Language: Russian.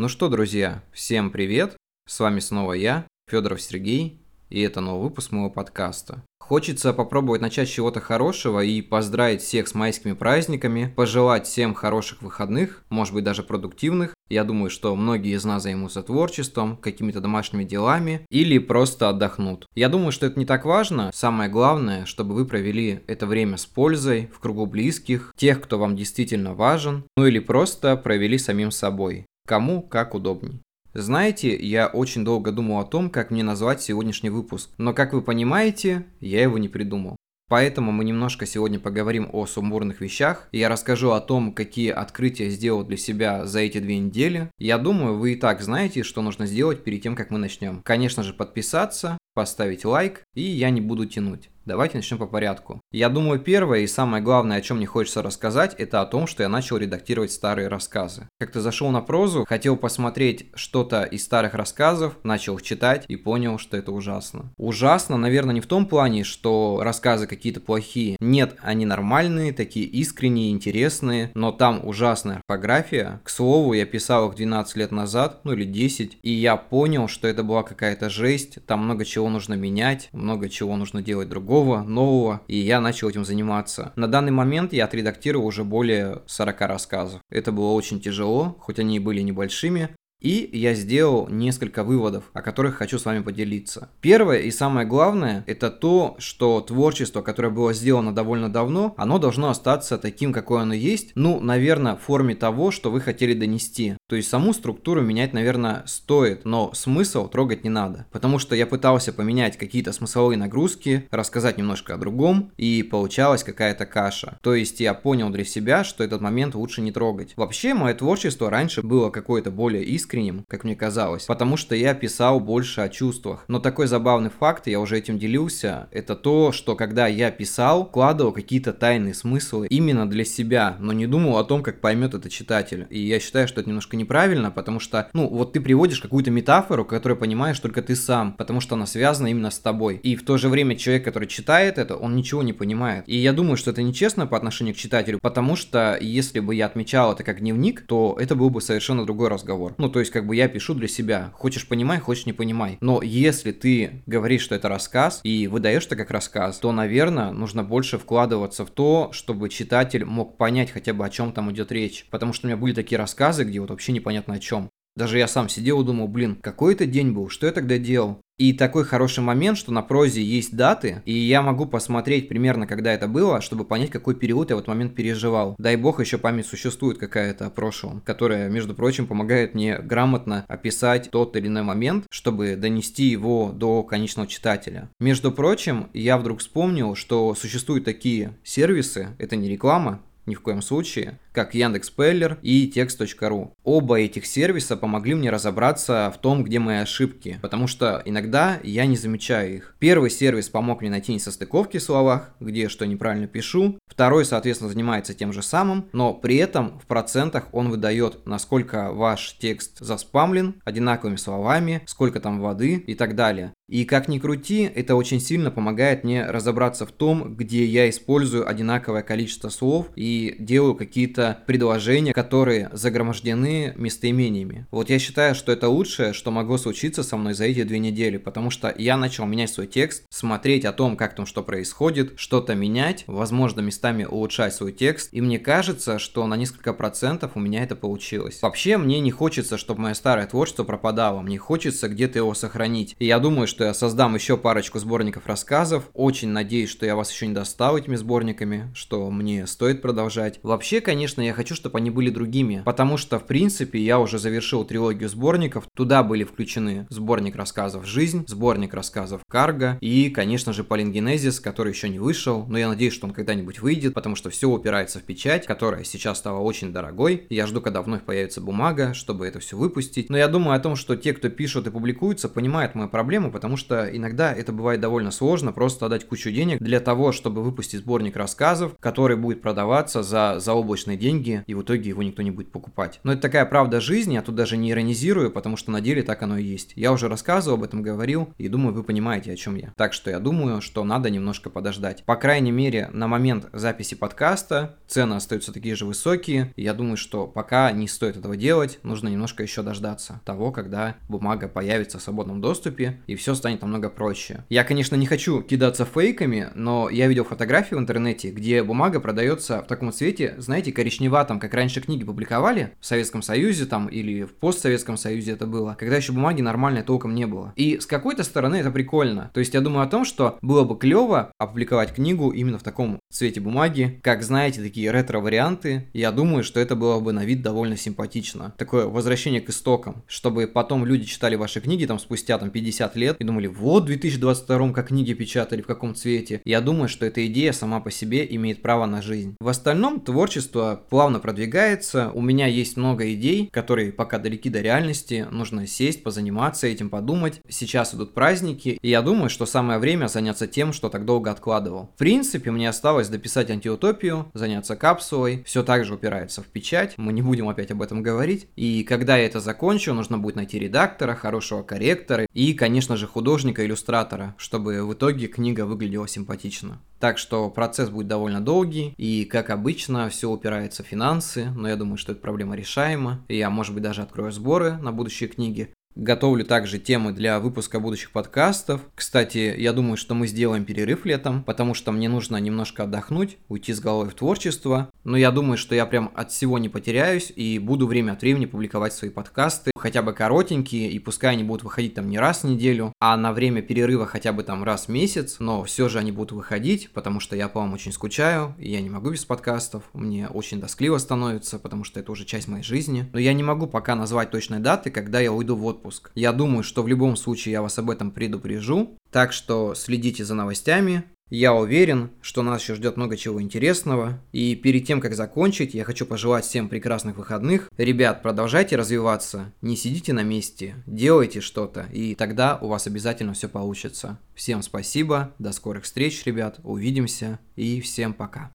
Ну что, друзья, всем привет! С вами снова я, Федоров Сергей, и это новый выпуск моего подкаста. Хочется попробовать начать чего-то хорошего и поздравить всех с майскими праздниками, пожелать всем хороших выходных, может быть даже продуктивных. Я думаю, что многие из нас займутся творчеством, какими-то домашними делами или просто отдохнут. Я думаю, что это не так важно. Самое главное, чтобы вы провели это время с пользой, в кругу близких, тех, кто вам действительно важен, ну или просто провели самим собой. Кому как удобней. Знаете, я очень долго думал о том, как мне назвать сегодняшний выпуск, но как вы понимаете, я его не придумал. Поэтому мы немножко сегодня поговорим о сумбурных вещах. Я расскажу о том, какие открытия сделал для себя за эти две недели. Я думаю, вы и так знаете, что нужно сделать перед тем, как мы начнем. Конечно же, подписаться, поставить лайк, и я не буду тянуть. Давайте начнем по порядку. Я думаю, первое и самое главное, о чем мне хочется рассказать, это о том, что я начал редактировать старые рассказы. Как-то зашел на прозу, хотел посмотреть что-то из старых рассказов, начал читать и понял, что это ужасно. Ужасно, наверное, не в том плане, что рассказы какие-то плохие. Нет, они нормальные, такие искренние, интересные, но там ужасная орфография. К слову, я писал их 12 лет назад, ну или 10, и я понял, что это была какая-то жесть, там много чего нужно менять, много чего нужно делать другого другого, нового, и я начал этим заниматься. На данный момент я отредактировал уже более 40 рассказов. Это было очень тяжело, хоть они и были небольшими, и я сделал несколько выводов, о которых хочу с вами поделиться. Первое и самое главное, это то, что творчество, которое было сделано довольно давно, оно должно остаться таким, какое оно есть, ну, наверное, в форме того, что вы хотели донести. То есть саму структуру менять, наверное, стоит, но смысл трогать не надо. Потому что я пытался поменять какие-то смысловые нагрузки, рассказать немножко о другом, и получалась какая-то каша. То есть я понял для себя, что этот момент лучше не трогать. Вообще, мое творчество раньше было какое-то более искреннее, искренним, как мне казалось, потому что я писал больше о чувствах. Но такой забавный факт, я уже этим делился, это то, что когда я писал, вкладывал какие-то тайные смыслы именно для себя, но не думал о том, как поймет это читатель. И я считаю, что это немножко неправильно, потому что, ну, вот ты приводишь какую-то метафору, которую понимаешь только ты сам, потому что она связана именно с тобой. И в то же время человек, который читает это, он ничего не понимает. И я думаю, что это нечестно по отношению к читателю, потому что если бы я отмечал это как дневник, то это был бы совершенно другой разговор. Ну, то то есть, как бы я пишу для себя. Хочешь понимай, хочешь не понимай. Но если ты говоришь, что это рассказ, и выдаешь это как рассказ, то, наверное, нужно больше вкладываться в то, чтобы читатель мог понять хотя бы о чем там идет речь. Потому что у меня были такие рассказы, где вот вообще непонятно о чем. Даже я сам сидел и думал, блин, какой это день был, что я тогда делал? И такой хороший момент, что на прозе есть даты, и я могу посмотреть примерно, когда это было, чтобы понять, какой период я в этот момент переживал. Дай бог, еще память существует какая-то о прошлом, которая, между прочим, помогает мне грамотно описать тот или иной момент, чтобы донести его до конечного читателя. Между прочим, я вдруг вспомнил, что существуют такие сервисы, это не реклама, ни в коем случае, как Яндекс.Пеллер и Текст.ру. Оба этих сервиса помогли мне разобраться в том, где мои ошибки, потому что иногда я не замечаю их. Первый сервис помог мне найти несостыковки в словах, где что неправильно пишу. Второй, соответственно, занимается тем же самым, но при этом в процентах он выдает, насколько ваш текст заспамлен одинаковыми словами, сколько там воды и так далее. И как ни крути, это очень сильно помогает мне разобраться в том, где я использую одинаковое количество слов и делаю какие-то предложения, которые загромождены местоимениями. Вот я считаю, что это лучшее, что могло случиться со мной за эти две недели, потому что я начал менять свой текст, смотреть о том, как там что происходит, что-то менять, возможно, местами улучшать свой текст, и мне кажется, что на несколько процентов у меня это получилось. Вообще, мне не хочется, чтобы мое старое творчество пропадало, мне хочется где-то его сохранить. И я думаю, что я создам еще парочку сборников рассказов. Очень надеюсь, что я вас еще не достал этими сборниками, что мне стоит продолжать. Вообще, конечно, я хочу, чтобы они были другими, потому что, в принципе, я уже завершил трилогию сборников. Туда были включены сборник рассказов «Жизнь», сборник рассказов «Карго» и, конечно же, «Полингенезис», который еще не вышел, но я надеюсь, что он когда-нибудь выйдет, потому что все упирается в печать, которая сейчас стала очень дорогой. Я жду, когда вновь появится бумага, чтобы это все выпустить. Но я думаю о том, что те, кто пишут и публикуются, понимают мою проблему, потому что иногда это бывает довольно сложно, просто отдать кучу денег для того, чтобы выпустить сборник рассказов, который будет продаваться за заоблачные деньги, и в итоге его никто не будет покупать. Но это такая правда жизни, я тут даже не иронизирую, потому что на деле так оно и есть. Я уже рассказывал об этом, говорил, и думаю, вы понимаете, о чем я. Так что я думаю, что надо немножко подождать. По крайней мере, на момент записи подкаста цены остаются такие же высокие, я думаю, что пока не стоит этого делать, нужно немножко еще дождаться того, когда бумага появится в свободном доступе, и все станет намного проще. Я, конечно, не хочу кидаться фейками, но я видел фотографии в интернете, где бумага продается в таком цвете, знаете, коричневатом, как раньше книги публиковали в Советском Союзе там или в постсоветском Союзе это было, когда еще бумаги нормальной толком не было. И с какой-то стороны это прикольно. То есть я думаю о том, что было бы клево опубликовать книгу именно в таком цвете бумаги, как знаете, такие ретро-варианты. Я думаю, что это было бы на вид довольно симпатично. Такое возвращение к истокам, чтобы потом люди читали ваши книги там спустя там 50 лет и думали, вот в 2022 как книги печатали, в каком цвете. Я думаю, что эта идея сама по себе имеет право на жизнь. В остальном творчество плавно продвигается, у меня есть много идей, которые пока далеки до реальности, нужно сесть, позаниматься этим, подумать. Сейчас идут праздники, и я думаю, что самое время заняться тем, что так долго откладывал. В принципе, мне осталось дописать антиутопию, заняться капсулой, все так же упирается в печать, мы не будем опять об этом говорить. И когда я это закончу, нужно будет найти редактора, хорошего корректора и, конечно же, художника-иллюстратора, чтобы в итоге книга выглядела симпатично. Так что процесс будет довольно долгий, и, как обычно, все упирается в финансы, но я думаю, что эта проблема решаема. И я, может быть, даже открою сборы на будущие книги. Готовлю также темы для выпуска будущих подкастов. Кстати, я думаю, что мы сделаем перерыв летом, потому что мне нужно немножко отдохнуть, уйти с головой в творчество. Но я думаю, что я прям от всего не потеряюсь и буду время от времени публиковать свои подкасты, хотя бы коротенькие, и пускай они будут выходить там не раз в неделю, а на время перерыва хотя бы там раз в месяц, но все же они будут выходить, потому что я по вам очень скучаю, и я не могу без подкастов, мне очень тоскливо становится, потому что это уже часть моей жизни. Но я не могу пока назвать точной даты, когда я уйду в отпуск выпуск. Я думаю, что в любом случае я вас об этом предупрежу. Так что следите за новостями. Я уверен, что нас еще ждет много чего интересного. И перед тем, как закончить, я хочу пожелать всем прекрасных выходных. Ребят, продолжайте развиваться, не сидите на месте, делайте что-то, и тогда у вас обязательно все получится. Всем спасибо, до скорых встреч, ребят, увидимся и всем пока.